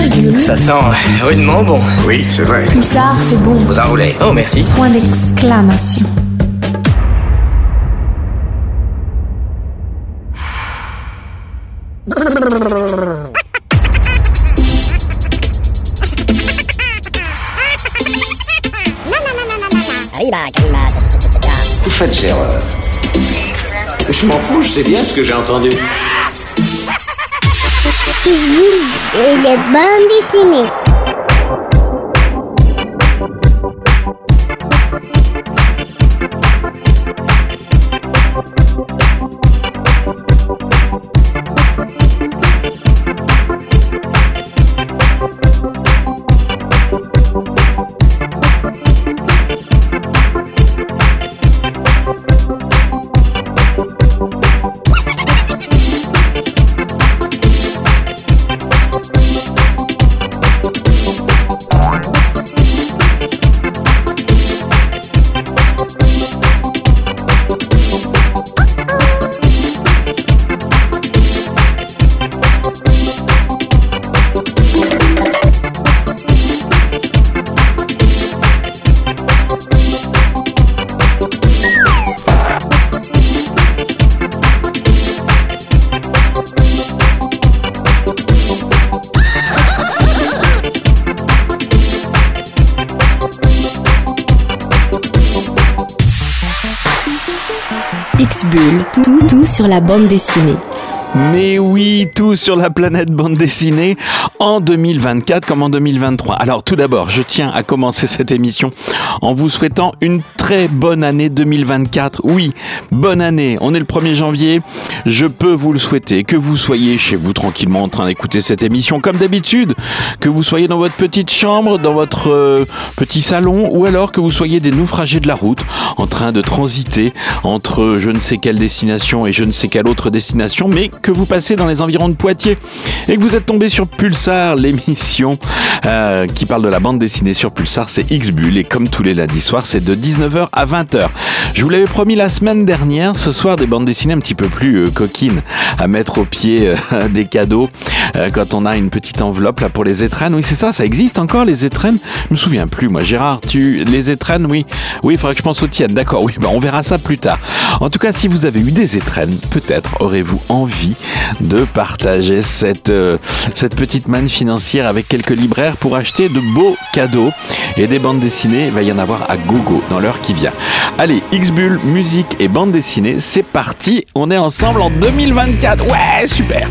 Virgule. Ça sent rudement bon. Oui, c'est vrai. Pulsar, c'est bon. Vous enroulez. Oh, merci. Point d'exclamation. Vous faites erreur. Je m'en fous, je sais bien ce que j'ai entendu. Isboule et les bandes dessinées. La bande dessinée. Mais oui, tout sur la planète bande dessinée en 2024 comme en 2023. Alors tout d'abord, je tiens à commencer cette émission en vous souhaitant une très bonne année 2024. Oui, bonne année. On est le 1er janvier. Je peux vous le souhaiter. Que vous soyez chez vous tranquillement en train d'écouter cette émission comme d'habitude. Que vous soyez dans votre petite chambre, dans votre euh, petit salon ou alors que vous soyez des naufragés de la route en train de transiter entre je ne sais quelle destination et je ne sais quelle autre destination, mais que vous passez dans les environs de Poitiers et que vous êtes tombé sur L'émission euh, qui parle de la bande dessinée sur Pulsar, c'est X-Bull et comme tous les lundis soirs, c'est de 19h à 20h. Je vous l'avais promis la semaine dernière, ce soir des bandes dessinées un petit peu plus euh, coquines à mettre au pied euh, des cadeaux euh, quand on a une petite enveloppe là pour les étrennes. Oui, c'est ça, ça existe encore les étrennes? Je me souviens plus moi. Gérard, tu les étrennes, oui. Oui, il faudrait que je pense aux tiennes. D'accord, oui, bah, on verra ça plus tard. En tout cas, si vous avez eu des étrennes, peut-être aurez-vous envie de partager cette, cette petite financière avec quelques libraires pour acheter de beaux cadeaux et des bandes dessinées. Il va y en avoir à gogo dans l'heure qui vient. Allez, X-Bull, musique et bande dessinée, c'est parti. On est ensemble en 2024. Ouais, super.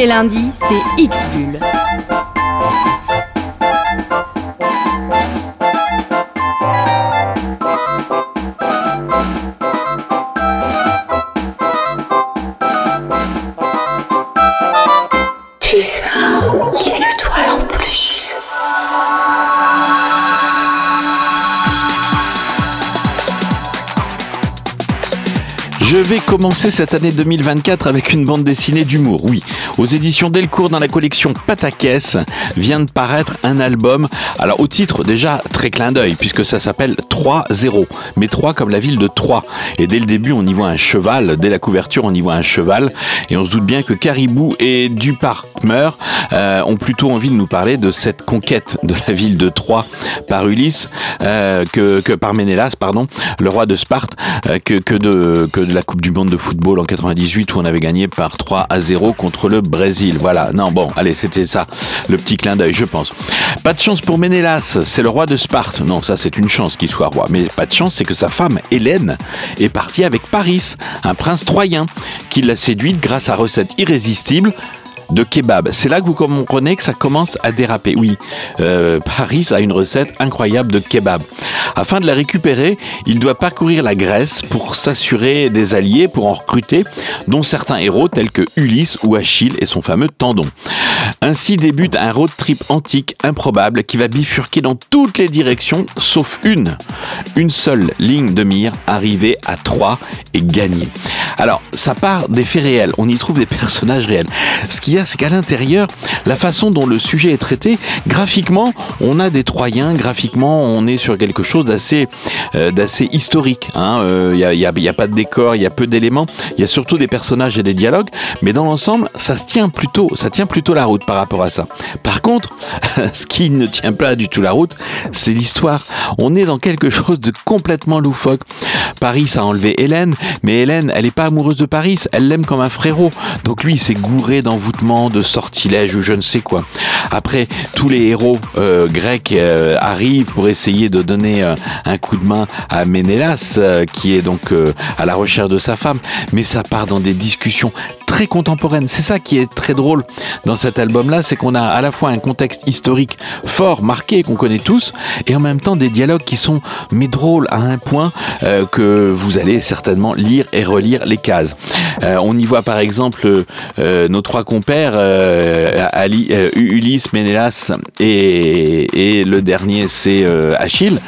Les lundis, c'est X-Bull. Commencer cette année 2024 avec une bande dessinée d'humour, oui. Aux éditions Delcourt dans la collection Pataquès vient de paraître un album, alors au titre déjà très clin d'œil puisque ça s'appelle 3-0, mais 3 comme la ville de Troyes. Et dès le début on y voit un cheval, dès la couverture on y voit un cheval et on se doute bien que Caribou et Dupartmer euh, ont plutôt envie de nous parler de cette conquête de la ville de Troyes par Ulysse, euh, que, par Ménélas, pardon, le roi de Sparte, euh, que, que, de, que de la Coupe du Monde de football en 98 où on avait gagné par 3 à 0 contre le Brésil. Voilà, non, bon, allez, c'était ça, le petit clin d'œil, je pense. Pas de chance pour Ménélas, c'est le roi de Sparte. Non, ça c'est une chance qu'il soit mais pas de chance, c'est que sa femme, Hélène, est partie avec Paris, un prince troyen, qui l'a séduite grâce à recette irrésistible de kebab. C'est là que vous comprenez que ça commence à déraper. Oui, euh, Paris a une recette incroyable de kebab. Afin de la récupérer, il doit parcourir la Grèce pour s'assurer des alliés, pour en recruter, dont certains héros tels que Ulysse ou Achille et son fameux tendon. Ainsi débute un road trip antique improbable qui va bifurquer dans toutes les directions, sauf une. Une seule ligne de mire, arriver à 3 et gagner. Alors, ça part des faits réels, on y trouve des personnages réels. Ce qu'il c'est qu'à l'intérieur, la façon dont le sujet est traité, graphiquement, on a des Troyens, graphiquement, on est sur quelque chose d'assez euh, historique. Il hein. n'y a, y a- pas de décor, il y a peu d'éléments, il y a surtout des personnages et des dialogues, mais dans l'ensemble, ça se tient plutôt, ça tient plutôt la route par rapport à ça. Par contre, ce qui ne tient pas du tout la route, c'est l'histoire. On est dans quelque chose de complètement loufoque. Paris a enlevé Hélène, mais Hélène, elle n'est pas amoureuse de Paris, elle l'aime comme un frérot. Donc lui, il s'est gouré d'envoûtement, de sortilèges ou je ne sais quoi. Après, tous les héros euh, grecs euh, arrivent pour essayer de donner euh, un coup de main à Ménélas, qui est donc à la recherche de sa femme, mais ça part dans des discussions très contemporaines. C'est ça qui est très drôle dans cet album-là, c'est qu'on a à la fois un contexte historique fort, marqué, qu'on connaît tous, et en même temps des dialogues qui sont mais drôles à un point euh, que vous allez certainement lire et relire les cases. Euh, on y voit par exemple euh, nos trois compères, Ulysse, Ménélas et, et le dernier c'est Achille,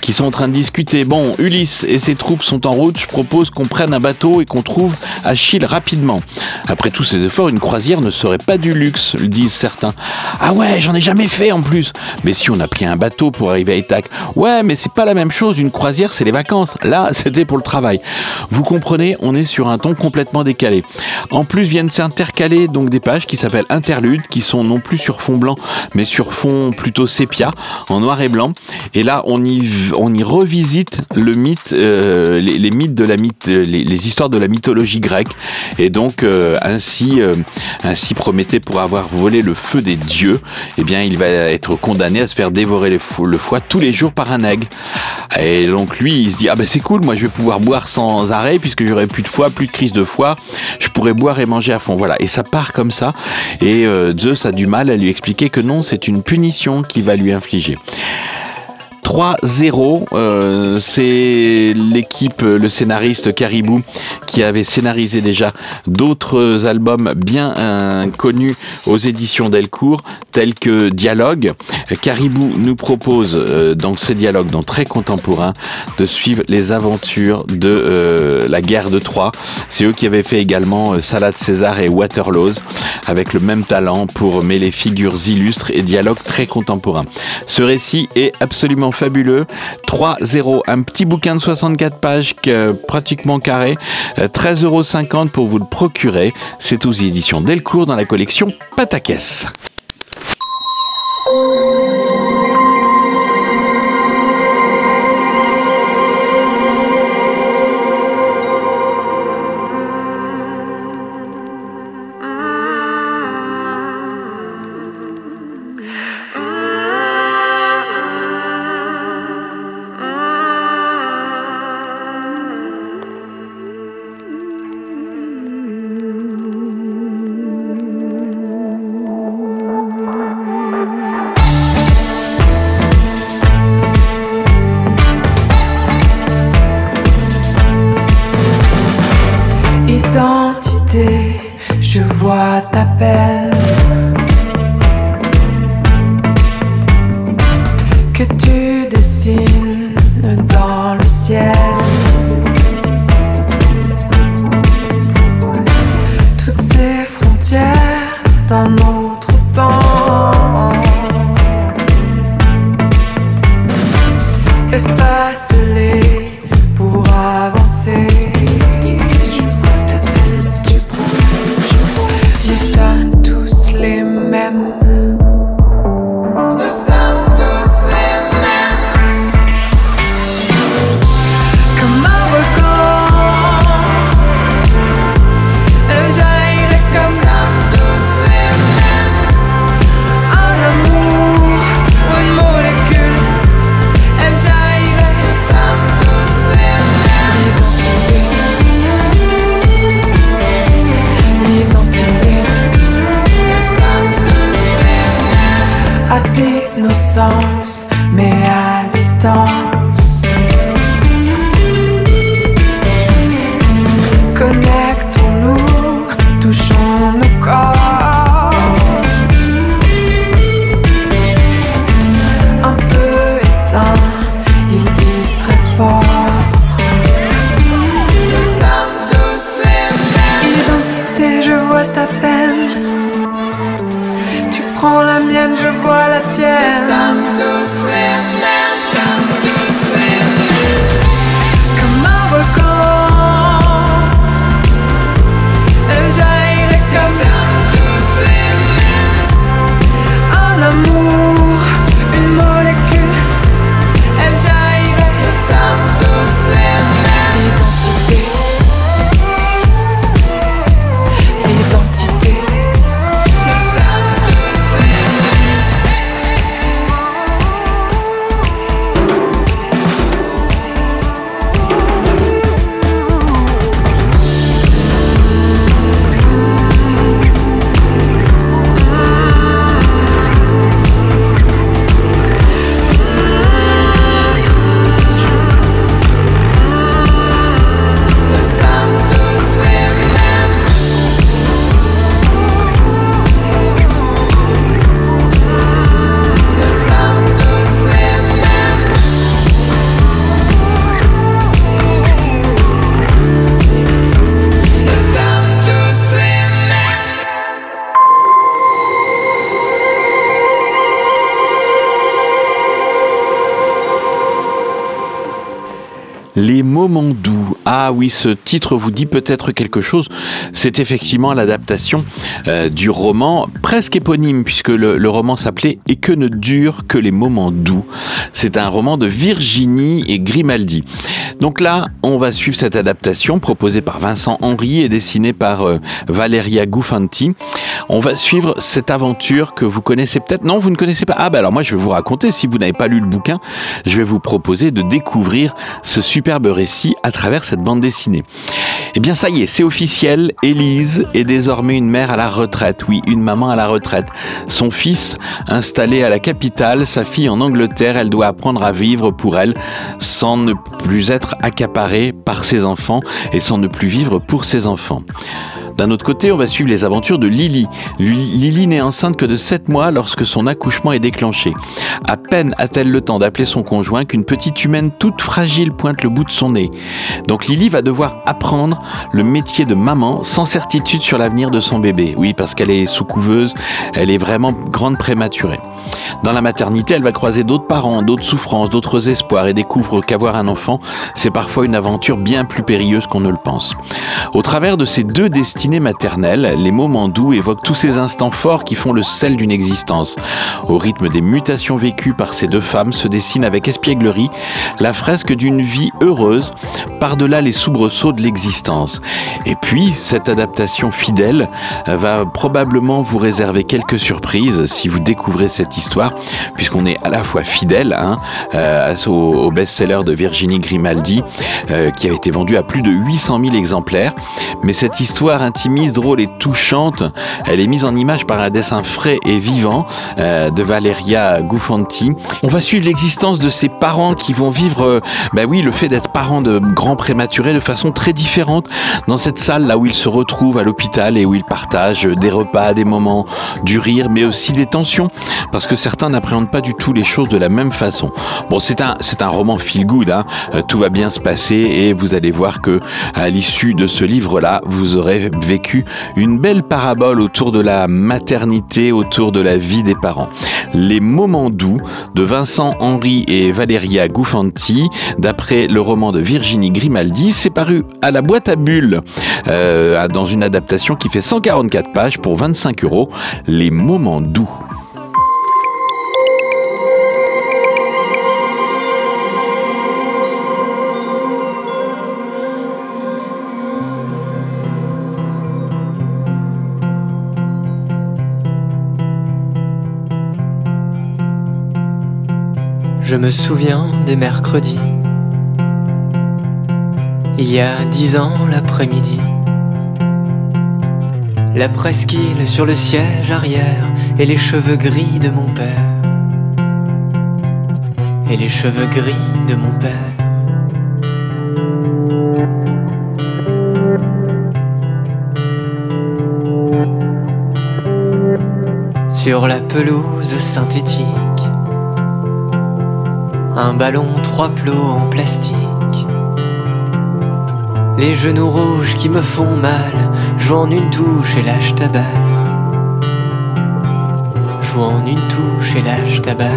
qui sont en train de discuter. Bon, Ulysse et ses troupes sont en route, je propose qu'on prenne un bateau et qu'on trouve Achille rapidement. Après tous ces efforts, une croisière ne serait pas du luxe, disent certains. Ah ouais, j'en ai jamais fait en plus. Mais si on a pris un bateau pour arriver à Ithac, ouais, mais c'est pas la même chose. Une croisière, c'est les vacances. Là, c'était pour le travail. Vous comprenez, on est sur un ton complètement décalé. En plus, viennent s'intercaler donc des pages qui s'appellent interludes, qui sont non plus sur fond blanc, mais sur fond plutôt sépia, en noir et blanc. Et là, on y, on y revisite le mythe, euh, les, mythes de la mythe, les, les histoires de la mythologie grecque. Et donc, euh, ainsi, euh, ainsi pour avoir volé le feu des dieux, eh bien, il va être condamné à se faire dévorer le, foie tous les jours par un aigle. Et donc, lui, il se dit, ah ben c'est cool, moi je vais pouvoir boire sans arrêt, puisque j'aurai plus de foie, plus de crise de foie, je pourrai boire et manger à fond. Voilà. Et ça part comme ça. Et euh, Zeus a du mal à lui expliquer que non, c'est une punition qu'il va lui infliger. 3-0, euh, c'est l'équipe, le scénariste Caribou qui avait scénarisé déjà d'autres albums bien euh, connus aux éditions Delcourt, tels que Dialogue. Caribou nous propose euh, dans ces dialogues, dans très contemporain, de suivre les aventures de euh, la guerre de Troie. C'est eux qui avaient fait également Salade César et Waterloo, avec le même talent pour mêler figures illustres et dialogues très contemporains. Ce récit est absolument fabuleux. 3-0, un petit bouquin de 64 pages que- pratiquement carré, euh, 13,50 euros pour vous le procurer. C'est aux éditions Delcourt dans la collection Pataquès. Les moments doux. Ah oui, ce titre vous dit peut-être quelque chose. C'est effectivement l'adaptation euh, du roman presque éponyme puisque le, roman s'appelait Et que ne durent que les moments doux. C'est un roman de Virginie et Grimaldi. Donc là, on va suivre cette adaptation proposée par Vincent Henry et dessinée par euh, Valeria Gufanti. On va suivre cette aventure que vous connaissez peut-être. Non, vous ne connaissez pas. Ah ben alors moi je vais vous raconter. Si vous n'avez pas lu le bouquin, je vais vous proposer de découvrir ce récit à travers cette bande dessinée. Eh bien ça y est, c'est officiel. Élise est désormais une mère à la retraite. Oui, une maman à la retraite. Son fils installé à la capitale, sa fille en Angleterre, elle doit apprendre à vivre pour elle sans ne plus être accaparée par ses enfants et sans ne plus vivre pour ses enfants. D'un autre côté, on va suivre les aventures de Lily. Lily n'est enceinte que de 7 mois lorsque son accouchement est déclenché. À peine a-t-elle le temps d'appeler son conjoint qu'une petite humaine toute fragile pointe le bout de son nez. Donc Lily va devoir apprendre le métier de maman sans certitude sur l'avenir de son bébé. Oui, parce qu'elle est sous couveuse, elle est vraiment grande prématurée. Dans la maternité, elle va croiser d'autres parents, d'autres souffrances, d'autres espoirs et découvre qu'avoir un enfant, c'est parfois une aventure bien plus périlleuse qu'on ne le pense. Au travers de ces deux destinées maternelles, les moments doux évoquent tous ces instants forts qui font le sel d'une existence. Au rythme des mutations vécues par ces deux femmes se dessine avec espièglerie la fresque d'une vie heureuse par-delà les soubresauts de l'existence. Et puis, cette adaptation fidèle va probablement vous réserver quelques surprises si vous découvrez cette histoire, puisqu'on est à la fois fidèle hein, euh, au, au best-seller de Virginie Grimaldi, euh, qui a été vendu à plus de 800 000 exemplaires. Mais cette histoire intimiste, drôle et touchante. Elle est mise en image par un dessin frais et vivant euh, de Valeria Gufanti. On va suivre l'existence de ces parents qui vont vivre, euh, bah oui, le fait d'être parents de grands prématurés de façon très différente dans cette salle là où ils se retrouvent à l'hôpital et où ils partagent des repas, des moments du rire, mais aussi des tensions, parce que certains n'appréhendent pas du tout les choses de la même façon. Bon, c'est un, c'est un roman feel good, hein. Euh, tout va bien se passer et vous allez voir que à l'issue de ce livre-là, vous aurez vécu une belle parabole autour de la maternité, autour de la vie des parents. Les moments doux de Vincent Henry et Valeria Gufanti, d'après le roman de Virginie Grimaldi, c'est paru à la boîte à bulles euh, dans une adaptation qui fait 144 pages pour 25 euros. Les moments doux. Je me souviens des mercredis. Il y a dix ans l'après-midi. La presqu'île sur le siège arrière et les cheveux gris de mon père. Et les cheveux gris de mon père. Sur la pelouse synthétique un ballon trois plots en plastique. Les genoux rouges qui me font mal, jouant une touche et lâche ta balle. Jouant une touche et lâche ta balle.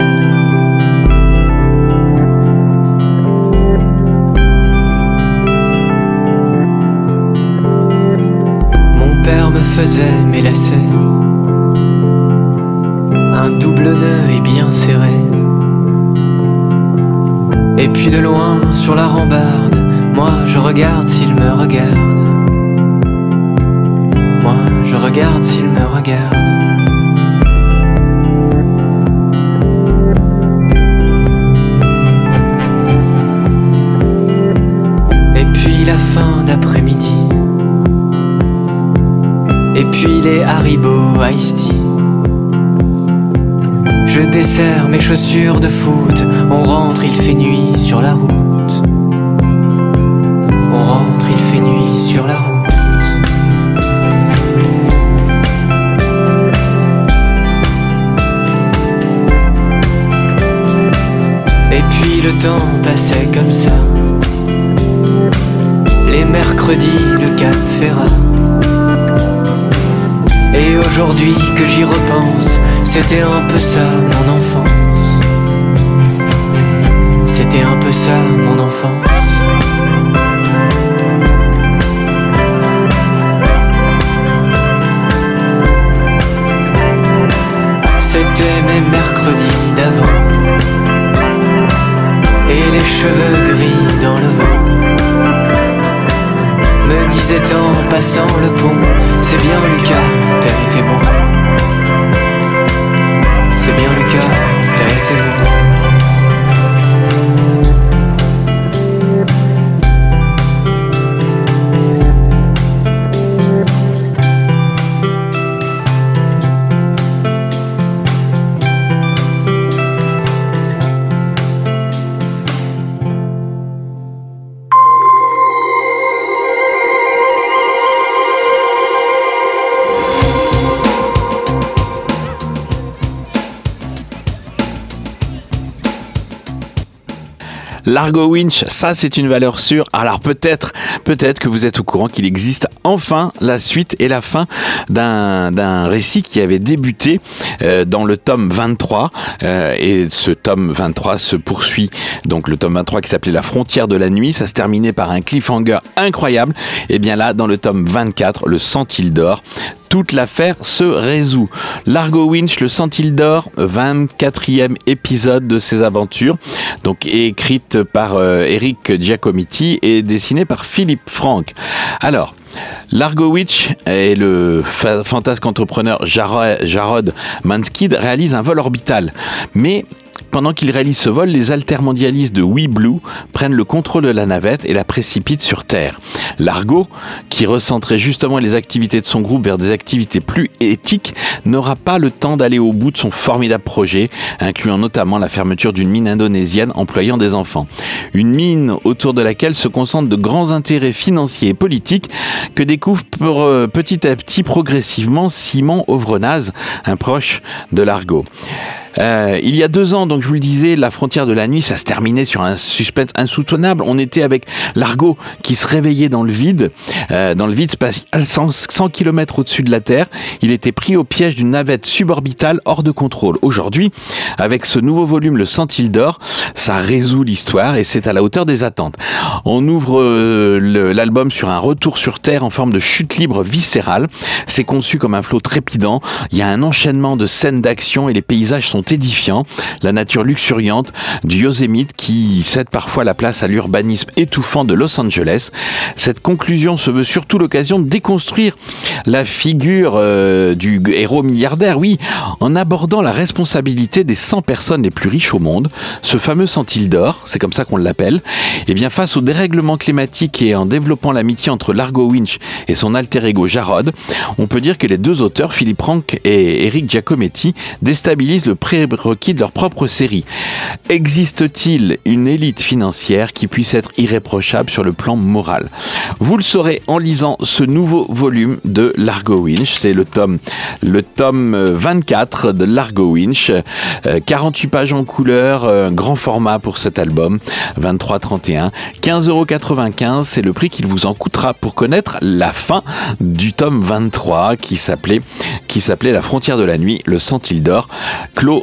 Mon père me faisait mes lacets. Un double nœud est bien serré. Et puis de loin, sur la rambarde, moi je regarde s'il me regarde. Moi je regarde s'il me regarde. Et puis la fin d'après-midi. Et puis les Haribo Ice Tea. Je desserre mes chaussures de foot. On rentre, il fait nuit sur la route. On rentre, il fait nuit sur la route. Et puis le temps passait comme ça. Les mercredis, le Cap Ferrat. Et aujourd'hui que j'y repense, c'était un peu ça mon enfance. C'était un peu ça mon enfance. C'était mes mercredis d'avant. Et les cheveux gris dans le vent. Me disait en passant le pont, c'est bien Lucas, t'as été bon. Largo Winch, ça c'est une valeur sûre. Alors peut-être, peut-être que vous êtes au courant qu'il existe enfin la suite et la fin d'un d'un récit qui avait débuté euh, dans le tome 23 euh, et ce tome 23 se poursuit. Donc le tome 23 qui s'appelait La frontière de la nuit, ça se terminait par un cliffhanger incroyable. Et bien là, dans le tome 24, le Sentil d'or toute l'affaire se résout. Largo Winch, le Sentil d'or, 24e épisode de ses aventures, donc écrite par euh, Eric Giacomitti et dessinée par Philippe Franck. Alors, Largo Witch et le fa- fantasque entrepreneur Jaro- Jarod Manskid réalisent un vol orbital. Mais pendant qu'il réalise ce vol, les altermondialistes de We Blue prennent le contrôle de la navette et la précipitent sur Terre. L'argo, qui recentrait justement les activités de son groupe vers des activités plus éthiques, n'aura pas le temps d'aller au bout de son formidable projet, incluant notamment la fermeture d'une mine indonésienne employant des enfants. Une mine autour de laquelle se concentrent de grands intérêts financiers et politiques que découvre euh, petit à petit progressivement Simon Ovrenaz, un proche de l'Argo. Euh, il y a deux ans, donc je vous le disais, la frontière de la nuit, ça se terminait sur un suspense insoutenable. On était avec l'Argo qui se réveillait dans le vide, euh, dans le vide spatial, 100, 100 km au-dessus de la Terre. Il était pris au piège d'une navette suborbitale hors de contrôle. Aujourd'hui, avec ce nouveau volume, le Sentinel d'or, ça résout l'histoire et c'est à la hauteur des attentes. On ouvre euh, l'album sur un retour sur Terre en forme de chute libre viscérale. C'est conçu comme un flot trépidant. Il y a un enchaînement de scènes d'action et les paysages sont édifiants. La nature luxuriante du Yosemite qui cède parfois la place à l'urbanisme étouffant de Los Angeles. Cette conclusion se veut surtout l'occasion de déconstruire la figure euh, du héros milliardaire, oui, en abordant la responsabilité des 100 personnes les plus riches au monde, ce fameux centile d'or, c'est comme ça qu'on l'appelle, et bien face au dérèglement climatique et en développant l'amitié entre Largo Winch et son alter ego Jarod, on peut dire que les deux auteurs, Philippe Rank et Eric Giacometti, déstabilisent le prérequis de leur propre série. Existe-t-il une élite financière qui puisse être irréprochable sur le plan moral? Vous le saurez en lisant ce nouveau volume de Largo Winch, c'est le tome, le tome euh, 24 de Largo Winch, Euh, 48 pages en couleur, euh, grand format pour cet album, 23,31, 15,95€, c'est le prix qu'il vous en coûtera pour connaître la fin du tome 23 qui s'appelait qui s'appelait La frontière de la nuit, le Sentinel d'or,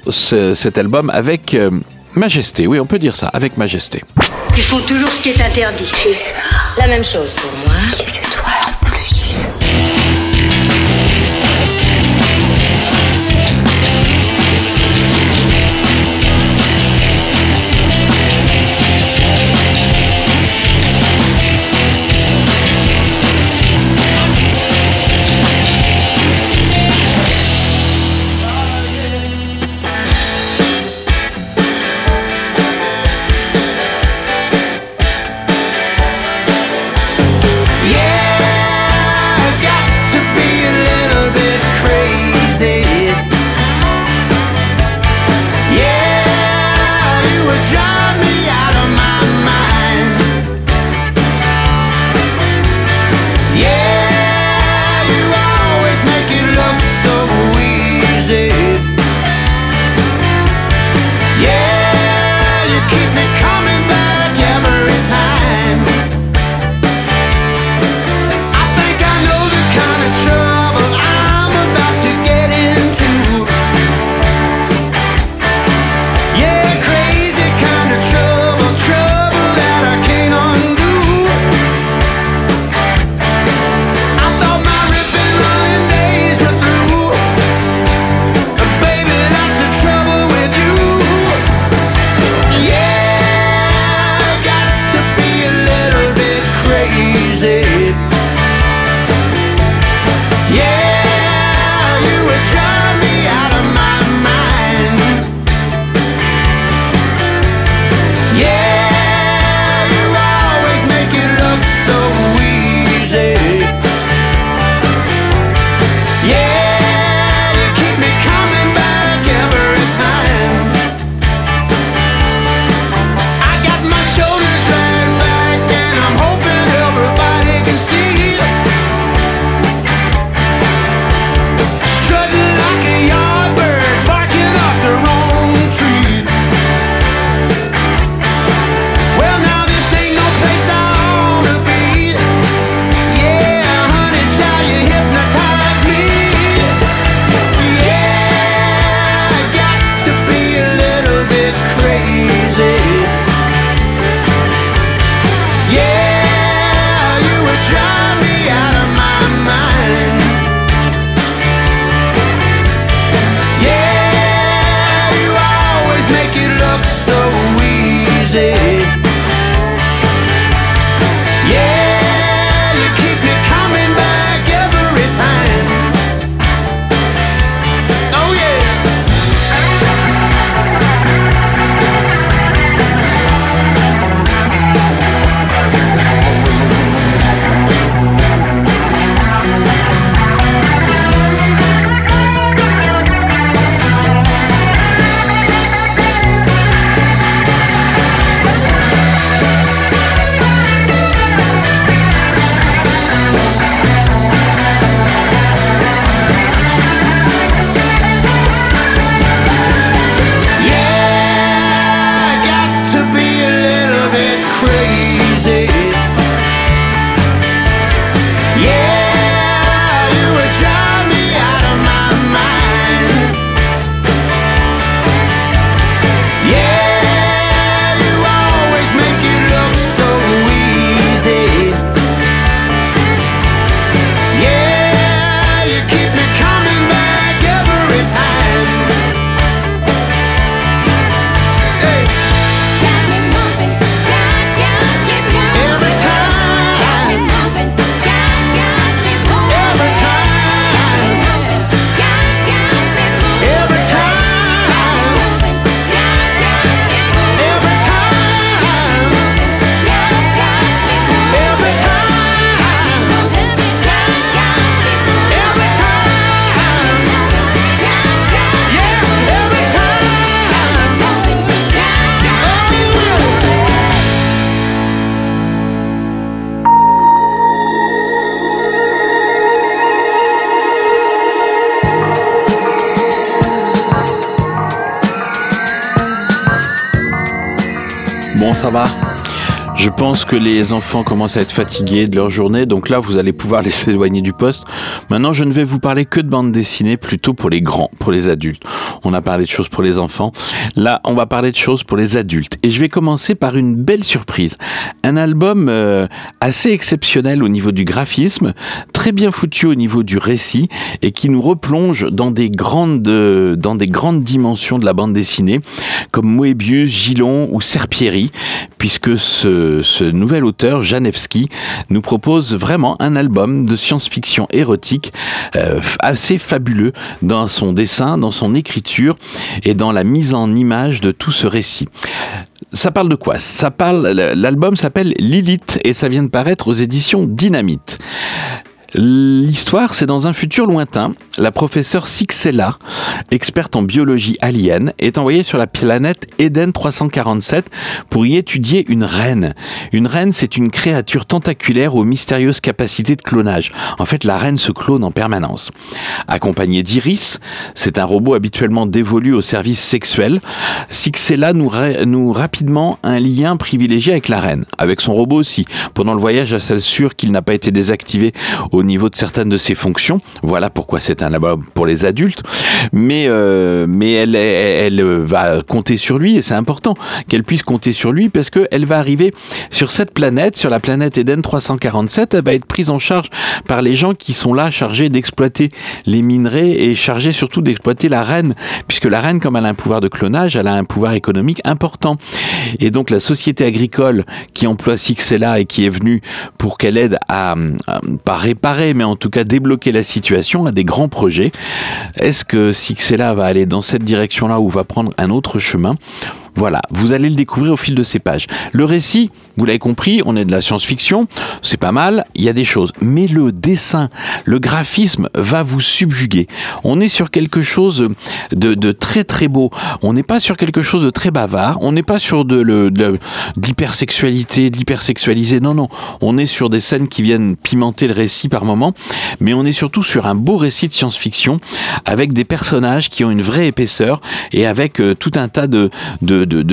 ce- cet album avec euh, majesté, oui on peut dire ça, avec majesté. Ils font toujours ce qui est interdit. C'est ça. La même chose pour moi. Pense que les enfants commencent à être fatigués de leur journée, donc là vous allez pouvoir les éloigner du poste. Maintenant je ne vais vous parler que de bande dessinée, plutôt pour les grands, pour les adultes. On a parlé de choses pour les enfants, là on va parler de choses pour les adultes. Et je vais commencer par une belle surprise. Un album euh, assez exceptionnel au niveau du graphisme, très bien foutu au niveau du récit, et qui nous replonge dans des grandes, euh, dans des grandes dimensions de la bande dessinée, comme Moebius, Gillon ou Serpieri, puisque ce ce, nouvel auteur, Janewski, nous propose vraiment un album de science-fiction érotique euh, assez fabuleux dans son dessin, dans son écriture et dans la mise en image de tout ce récit. Ça parle de quoi? Ça parle. L'album s'appelle Lilith et ça vient de paraître aux éditions Dynamite. L'histoire, c'est dans un futur lointain. La professeure Sixella, experte en biologie alien, est envoyée sur la planète Eden 347 pour y étudier une reine. Une reine, c'est une créature tentaculaire aux mystérieuses capacités de clonage. En fait, la reine se clone en permanence. Accompagnée d'Iris, c'est un robot habituellement dévolu au service sexuel. Sixella nous rapidement un lien privilégié avec la reine, avec son robot aussi. Pendant le voyage, elle s'assure qu'il n'a pas été désactivé au niveau de certaines de ses fonctions. Voilà pourquoi c'est un album pour les adultes. Mais, euh, mais elle, elle, va compter sur lui et c'est important qu'elle puisse compter sur lui parce qu'elle va arriver sur cette planète, sur la planète Eden 347. Elle va être prise en charge par les gens qui sont là chargés d'exploiter les minerais et chargés surtout d'exploiter la reine, puisque la reine, comme elle a un pouvoir de clonage, elle a un pouvoir économique important. Et donc la société agricole qui emploie Sixella et qui est venue pour qu'elle aide à, à, à réparer mais en tout cas débloquer la situation à des grands projets. Est-ce que Sixella va aller dans cette direction-là ou va prendre un autre chemin? Voilà, vous allez le découvrir au fil de ces pages. Le récit, vous l'avez compris, on est de la science-fiction, c'est pas mal, il y a des choses. Mais le dessin, le graphisme va vous subjuguer. On est sur quelque chose de, très très beau. On n'est pas sur quelque chose de très bavard. On n'est pas sur de, l'hypersexualité, de l'hypersexualisé. Non, non. On est sur des scènes qui viennent pimenter le récit par moment. Mais on est surtout sur un beau récit de science-fiction avec des personnages qui ont une vraie épaisseur et avec euh, tout un tas de,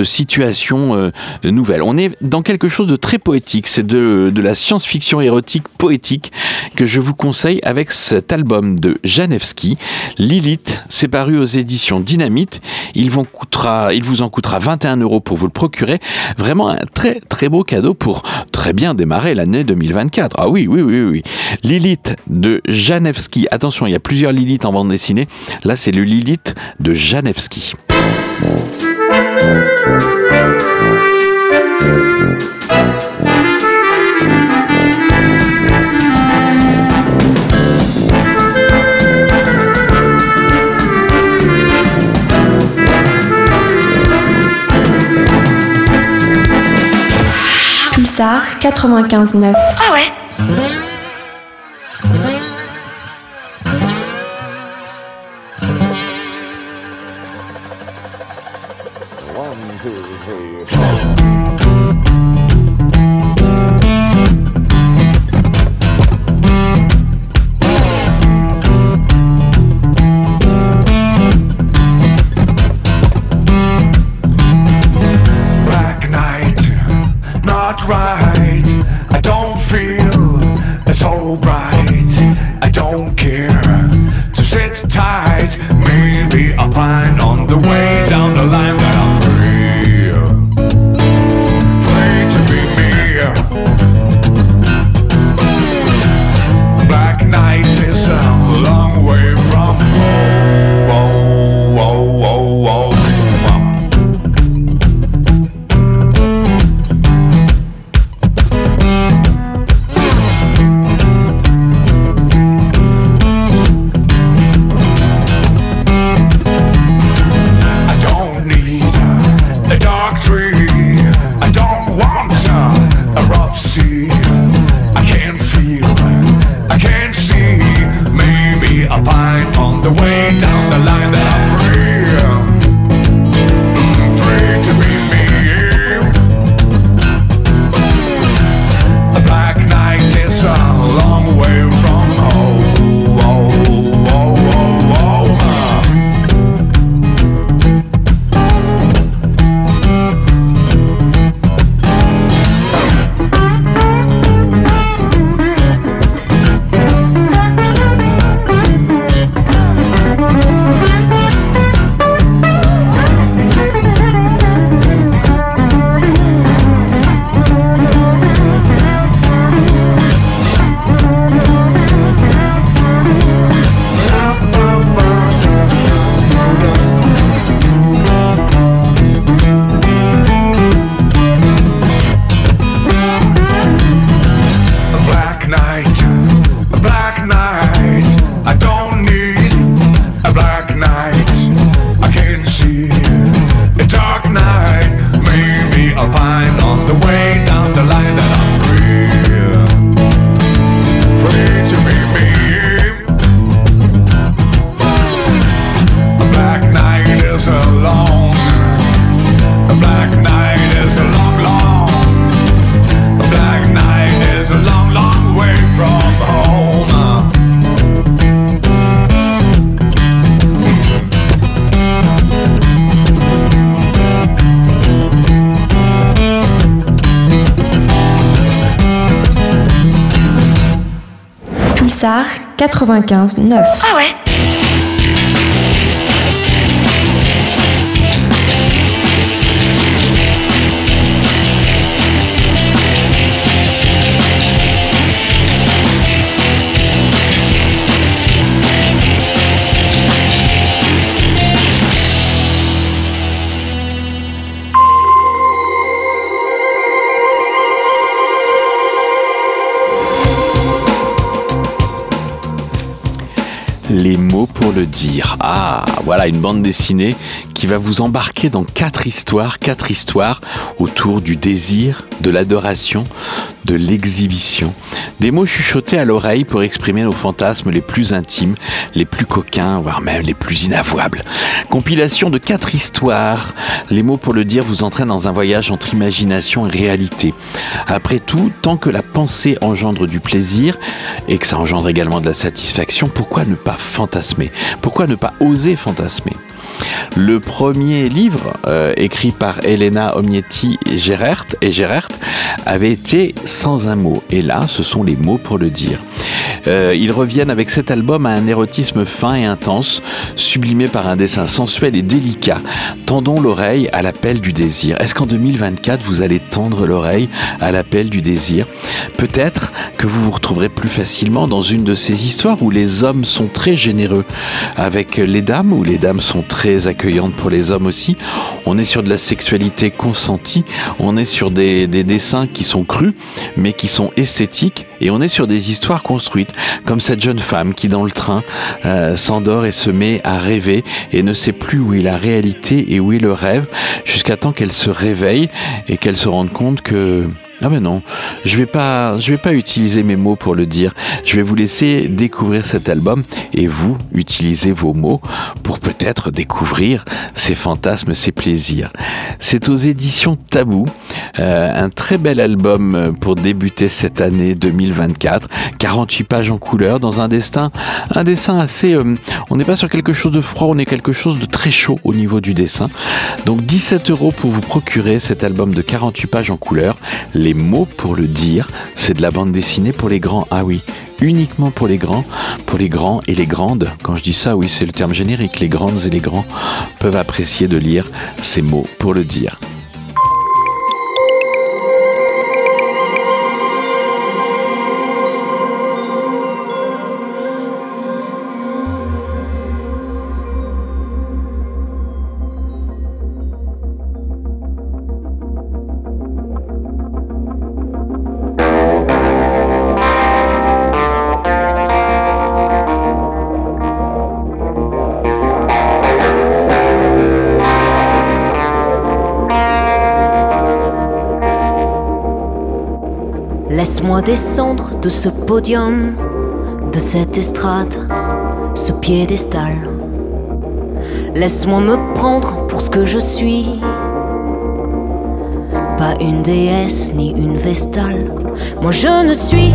situations euh, nouvelles. On est dans quelque chose de très poétique, c'est de, la science-fiction érotique poétique que je vous conseille avec cet album de Janewski, Lilith, c'est paru aux éditions Dynamite. Il, vous coûtera, en coûtera 21 euros pour vous le procurer. Vraiment un très très beau cadeau pour très bien démarrer l'année 2024. Ah oui, oui, oui, oui. Lilith de Janewski. Attention, il y a plusieurs Lilith en bande dessinée. Là, c'est le Lilith de Janewski. Pulsar 95.9. Ah ouais Right, I don't feel it's alright. I don't care to sit tight. Maybe I'll find on the way. Pulsar 95.9. Ah ouais le dire. Ah, voilà une bande dessinée qui va vous embarquer dans quatre histoires, quatre histoires autour du désir, de l'adoration, de l'exhibition. Des mots chuchotés à l'oreille pour exprimer nos fantasmes les plus intimes, les plus coquins, voire même les plus inavouables. Compilation de quatre histoires. Les mots pour le dire vous entraînent dans un voyage entre imagination et réalité. Après tout, tant que la pensée engendre du plaisir et que ça engendre également de la satisfaction, pourquoi ne pas fantasmer? Pourquoi ne pas oser fantasmer? Le premier livre, euh, écrit par Elena Omnietti et Gerert, et Gerert, avait été sans un mot. Et là, ce sont les mots pour le dire. Euh, ils reviennent avec cet album à un érotisme fin et intense, sublimé par un dessin sensuel et délicat. Tendons l'oreille à l'appel du désir. Est-ce qu'en 2024, vous allez tendre l'oreille à l'appel du désir? Peut-être que vous vous retrouverez plus facilement dans une de ces histoires où les hommes sont très généreux avec les dames, où les dames sont très accueillantes pour les hommes aussi. On est sur de la sexualité consentie, on est sur des, des dessins qui sont crus, mais qui sont esthétiques, et on est sur des histoires construites, comme cette jeune femme qui dans le train euh, s'endort et se met à rêver et ne sait plus où est la réalité et où est le rêve, jusqu'à temps qu'elle se réveille et qu'elle se rende compte que ah ben non, je vais pas, vais pas utiliser mes mots pour le dire. Je vais vous laisser découvrir cet album et vous utilisez vos mots pour peut-être découvrir ces fantasmes, ces plaisirs. C'est aux éditions Tabou, euh, un très bel album pour débuter cette année 2024. 48 pages en couleur dans un un dessin assez. euh, on n'est pas sur quelque chose de froid, on est quelque chose de très chaud au niveau du dessin. Donc 17 euros pour vous procurer cet album de 48 pages en couleur. Mots pour le dire, c'est de la bande dessinée pour les grands. Ah oui, uniquement pour les grands, pour les grands et les grandes. Quand je dis ça, oui, c'est le terme générique. Les grandes et les grands peuvent apprécier de lire ces mots pour le dire. Laisse-moi descendre de ce podium, de cette estrade, ce piédestal. Laisse-moi me prendre pour ce que je suis. Pas une déesse ni une vestale. Moi je ne suis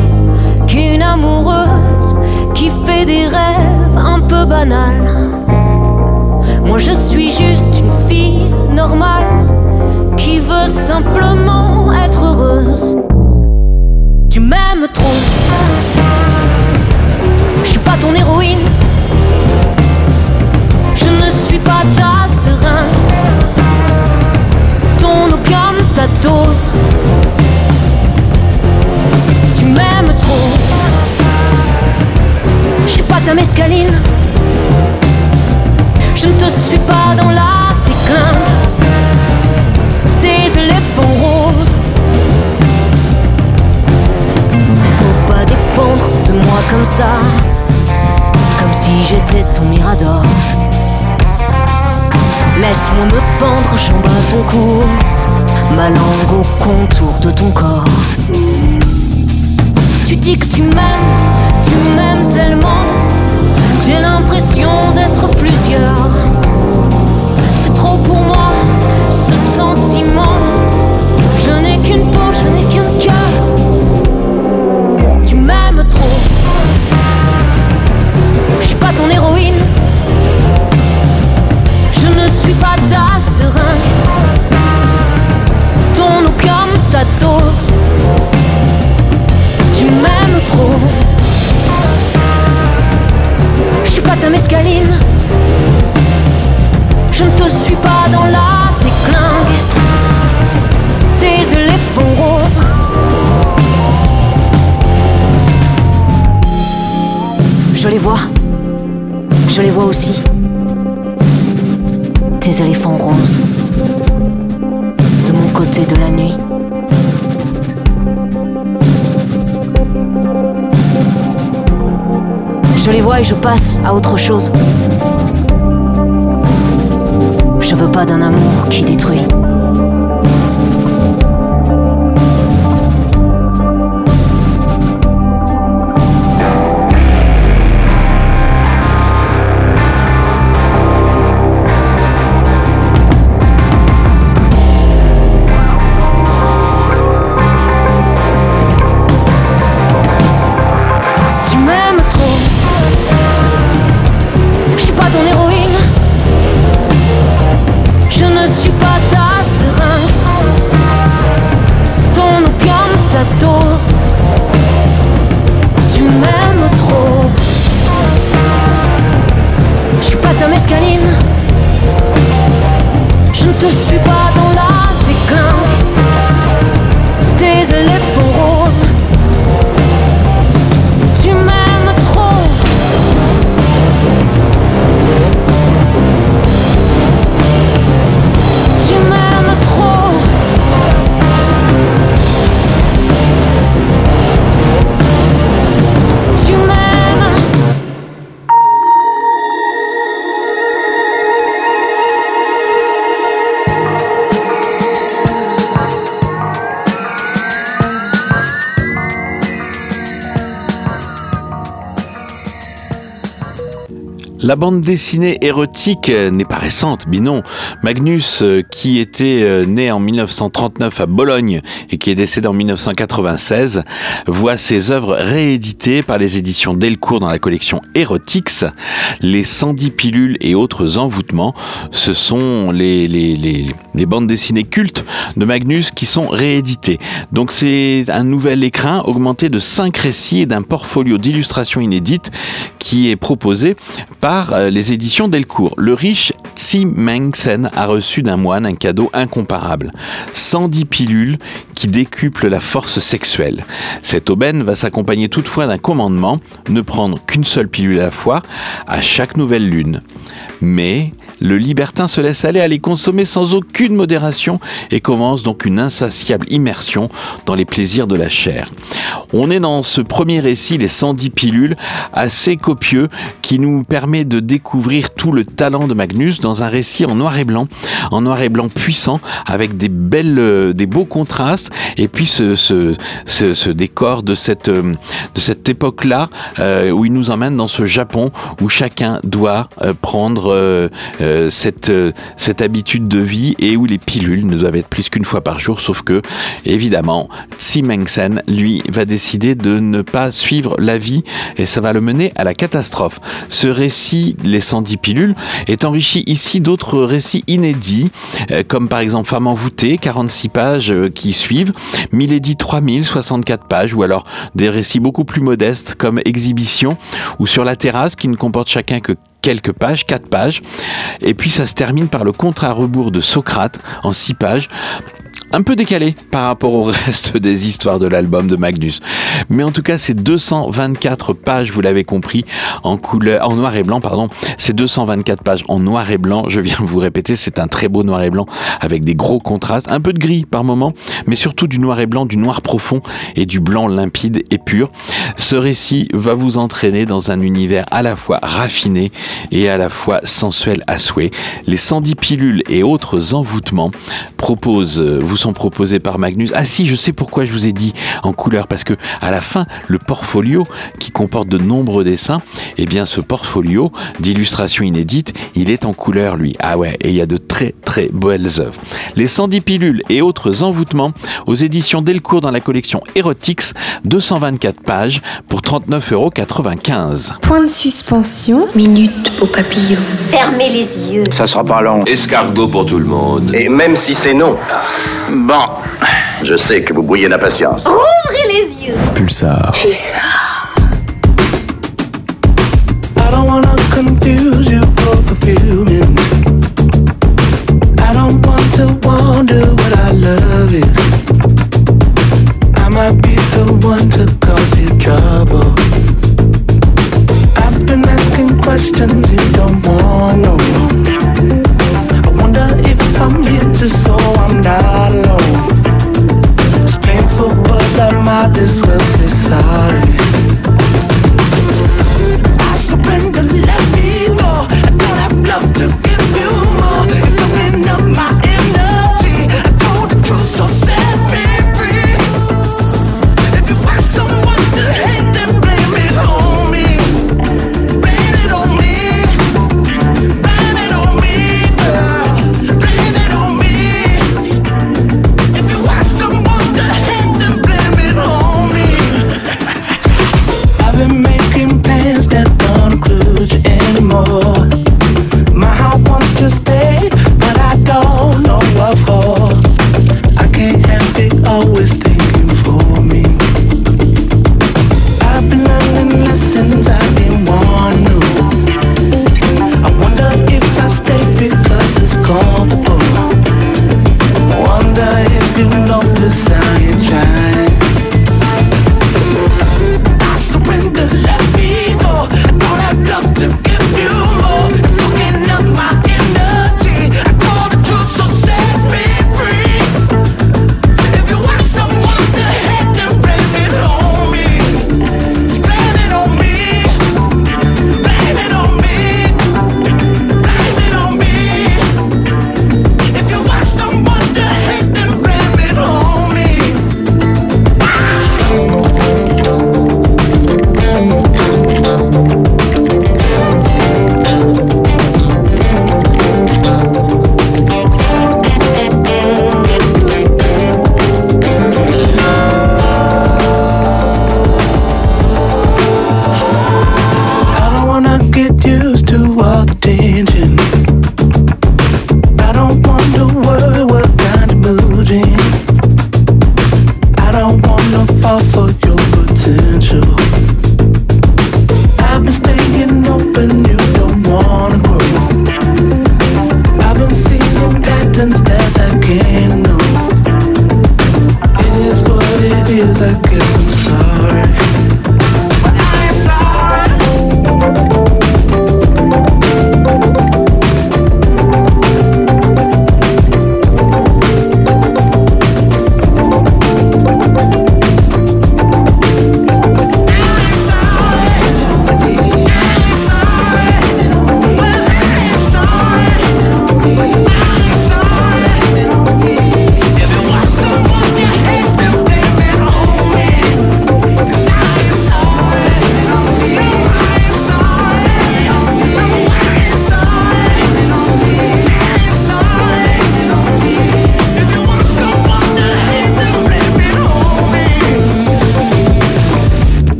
qu'une amoureuse qui fait des rêves un peu banals. Moi je suis juste une fille normale qui veut simplement être heureuse. Tu m'aimes trop. Je suis pas ton héroïne. Je ne suis pas ta seringue. Ton opium, ta dose. Tu m'aimes trop. Je suis pas ta mescaline. Je ne te suis pas dans la déclin. Tes éléphants dépendre de moi comme ça, comme si j'étais ton mirador. Laisse-moi me pendre, jambe à ton cou, ma langue au contour de ton corps. Tu dis que tu m'aimes, tu m'aimes tellement, j'ai l'impression d'être plusieurs. C'est trop pour moi, ce sentiment. Je n'ai qu'une peau, je n'ai qu'un cœur. Et je passe à autre chose. Je veux pas d'un amour qui détruit. La bande dessinée érotique n'est pas récente, mais non. Magnus, euh, qui était euh, né en 1939 à Bologne et qui est décédé en 1996, voit ses œuvres rééditées par les éditions Delcourt dans la collection Erotix. Les 110 pilules et autres envoûtements, ce sont les, les, les, les bandes dessinées cultes de Magnus qui sont rééditées. Donc c'est un nouvel écrin augmenté de 5 récits et d'un portfolio d'illustrations inédites qui est proposé par euh, les éditions Delcourt. Le riche Tsi Mengsen a reçu d'un moine un cadeau incomparable. 110 pilules qui décuplent la force sexuelle. Cette aubaine va s'accompagner toutefois d'un commandement, ne prendre qu'une seule pilule à la fois à chaque nouvelle lune. Mais le libertin se laisse aller à les consommer sans aucune modération et commence donc une insatiable immersion dans les plaisirs de la chair. On est dans ce premier récit, les 110 pilules, assez copieux, qui nous permet de découvrir tout le talent de Magnus dans un récit en noir et blanc, en noir et blanc puissant, avec des belles, euh, des beaux contrastes, et puis ce, décor de cette, euh, de cette époque-là, euh, où il nous emmène dans ce Japon où chacun doit prendre euh, cette, euh, cette habitude de vie et où les pilules ne doivent être prises qu'une fois par jour, sauf que, évidemment, Tsi Mengsen, lui, va décider de ne pas suivre la vie et ça va le mener à la catastrophe. Ce récit, Les 110 pilules, est enrichi ici d'autres récits inédits, euh, comme par exemple Femme envoûtée, 46 pages qui suivent, Milady 3000, 64 pages, ou alors des récits beaucoup plus modestes comme Exhibition ou Sur la terrasse qui ne comporte chacun que quelques pages, quatre pages. Et puis ça se termine par le contre-à-rebours de Socrate en six pages un peu décalé par rapport au reste des histoires de l'album de Magnus. Mais en tout cas, c'est 224 pages, vous l'avez compris, en couleur, en noir et blanc, pardon. C'est 224 pages en noir et blanc. Je viens vous répéter, c'est un très beau noir et blanc avec des gros contrastes, un peu de gris par moment, mais surtout du noir et blanc, du noir profond et du blanc limpide et pur. Ce récit va vous entraîner dans un univers à la fois raffiné et à la fois sensuel à souhait. Les 110 pilules et autres envoûtements proposent, vous sont proposés par Magnus. Ah si, je sais pourquoi je vous ai dit en couleur, parce que à la fin, le portfolio qui comporte de nombreux dessins, eh bien ce portfolio d'illustrations inédites, il est en couleur lui. Ah ouais, et il y a de très très belles œuvres. Les 110 pilules et autres envoûtements aux éditions Delcourt dans la collection Erotix, 224 pages pour 39,95 euros. Point de suspension. Minute au papillon. Fermez les yeux. Ça sera pas long. Escargot pour tout le monde. Et même si c'est non. Bon, je sais que vous bouillez d'impatience. Ouvrez les yeux. Pulsar. Pulsar. I don't wanna confuse you for fulfillment. I don't want to wonder what our love is. I might be the one to cause you trouble. I've been questions you don't want I if I'm here just so I'm not alone. It's painful but I might as well say sorry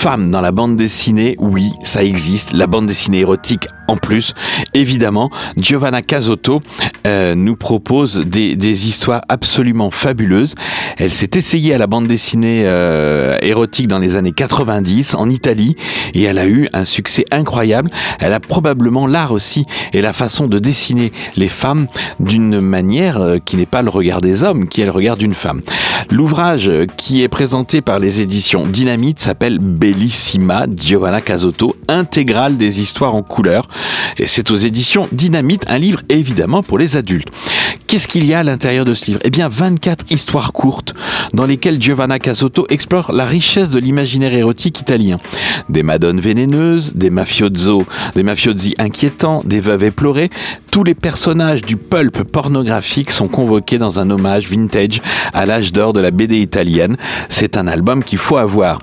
Une femme dans la bande dessinée, oui, ça existe. La bande dessinée érotique en plus. Évidemment, Giovanna Casotto euh, nous propose des, des histoires absolument fabuleuses. Elle s'est essayée à la bande dessinée euh, érotique dans les années 90 en Italie et elle a eu un succès incroyable. Elle a probablement l'art aussi et la façon de dessiner les femmes d'une manière euh, qui n'est pas le regard des hommes, qui est le regard d'une femme. L'ouvrage euh, qui est présenté par les éditions Dynamite s'appelle Bellissima Giovanna Casotto, intégrale des histoires en couleur. Et c'est aux éditions Dynamite, un livre évidemment pour les adultes. Qu'est-ce qu'il y a à l'intérieur de ce livre? Eh bien, 24 histoires courtes dans lesquelles Giovanna Casotto explore la richesse de l'imaginaire érotique italien. Des madones vénéneuses, des mafiosos, des mafiosi inquiétants, des veuves éplorées, tous les personnages du pulp pornographique sont convoqués dans un hommage vintage à l'âge d'or de la BD italienne. C'est un album qu'il faut avoir.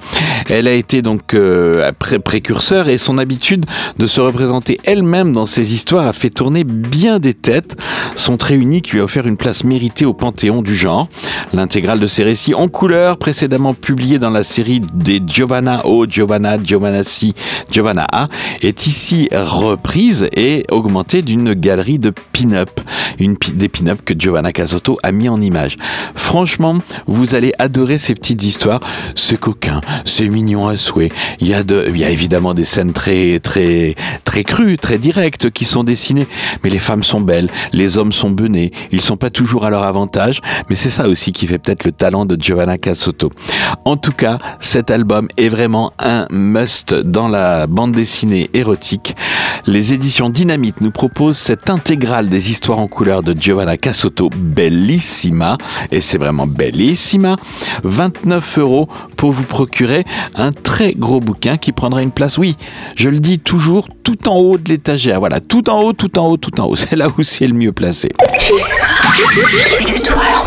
Elle a été donc euh, pré- précurseur et son habitude de se représenter elle-même dans ses histoires a fait tourner bien des têtes. Son trait unique lui a offert une place méritée au panthéon du genre. L'intégrale de ses récits en couleur, précédemment publiée dans la série des Giovanna O, Giovanna, Giovanna Si, Giovanna A, est ici reprise et augmentée d'une galerie de pin-up. Des pin-up que Giovanna Casotto a mis en image. Franchement, vous allez adorer ces petites histoires. C'est coquin, c'est mignon à souhait. Il y a évidemment des scènes très, très, très crues, très directes qui sont dessinées. Mais les femmes sont belles, les hommes sont benés. Ils sont pas toujours à leur avantage. Mais c'est ça aussi qui fait peut-être le talent de Giovanna Casotto. En tout cas, cet album est vraiment un must dans la bande dessinée érotique. Les éditions Dynamite nous proposent cette intégrale des histoires en couleur de Giovanna Casotto, bellissima, et c'est vraiment bellissima. 29 euros pour vous procurer un très gros bouquin qui prendra une place, oui, je le dis toujours, tout en haut de l'étagère. Voilà, tout en haut, tout en haut, tout en haut. C'est là où c'est le mieux placé. Tu ça, c'est toi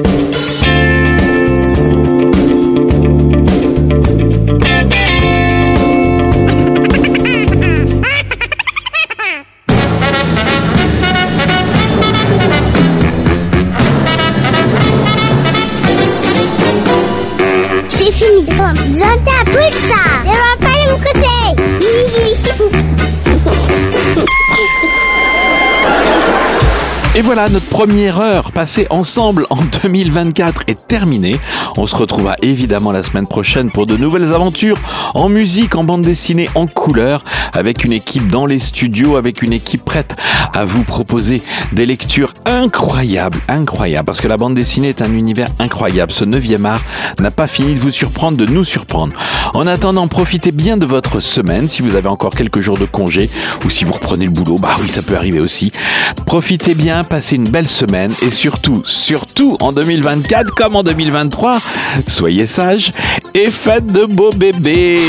Voilà, notre première heure passée ensemble en 2024 est terminée. On se retrouvera évidemment la semaine prochaine pour de nouvelles aventures en musique, en bande dessinée, en couleur, avec une équipe dans les studios, avec une équipe prête à vous proposer des lectures incroyables, incroyables, parce que la bande dessinée est un univers incroyable. Ce 9e art n'a pas fini de vous surprendre, de nous surprendre. En attendant, profitez bien de votre semaine, si vous avez encore quelques jours de congé, ou si vous reprenez le boulot, bah oui, ça peut arriver aussi. Profitez bien, passez une belle semaine, et surtout, surtout en 2024 comme en 2023, soyez sages et faites de beaux bébés.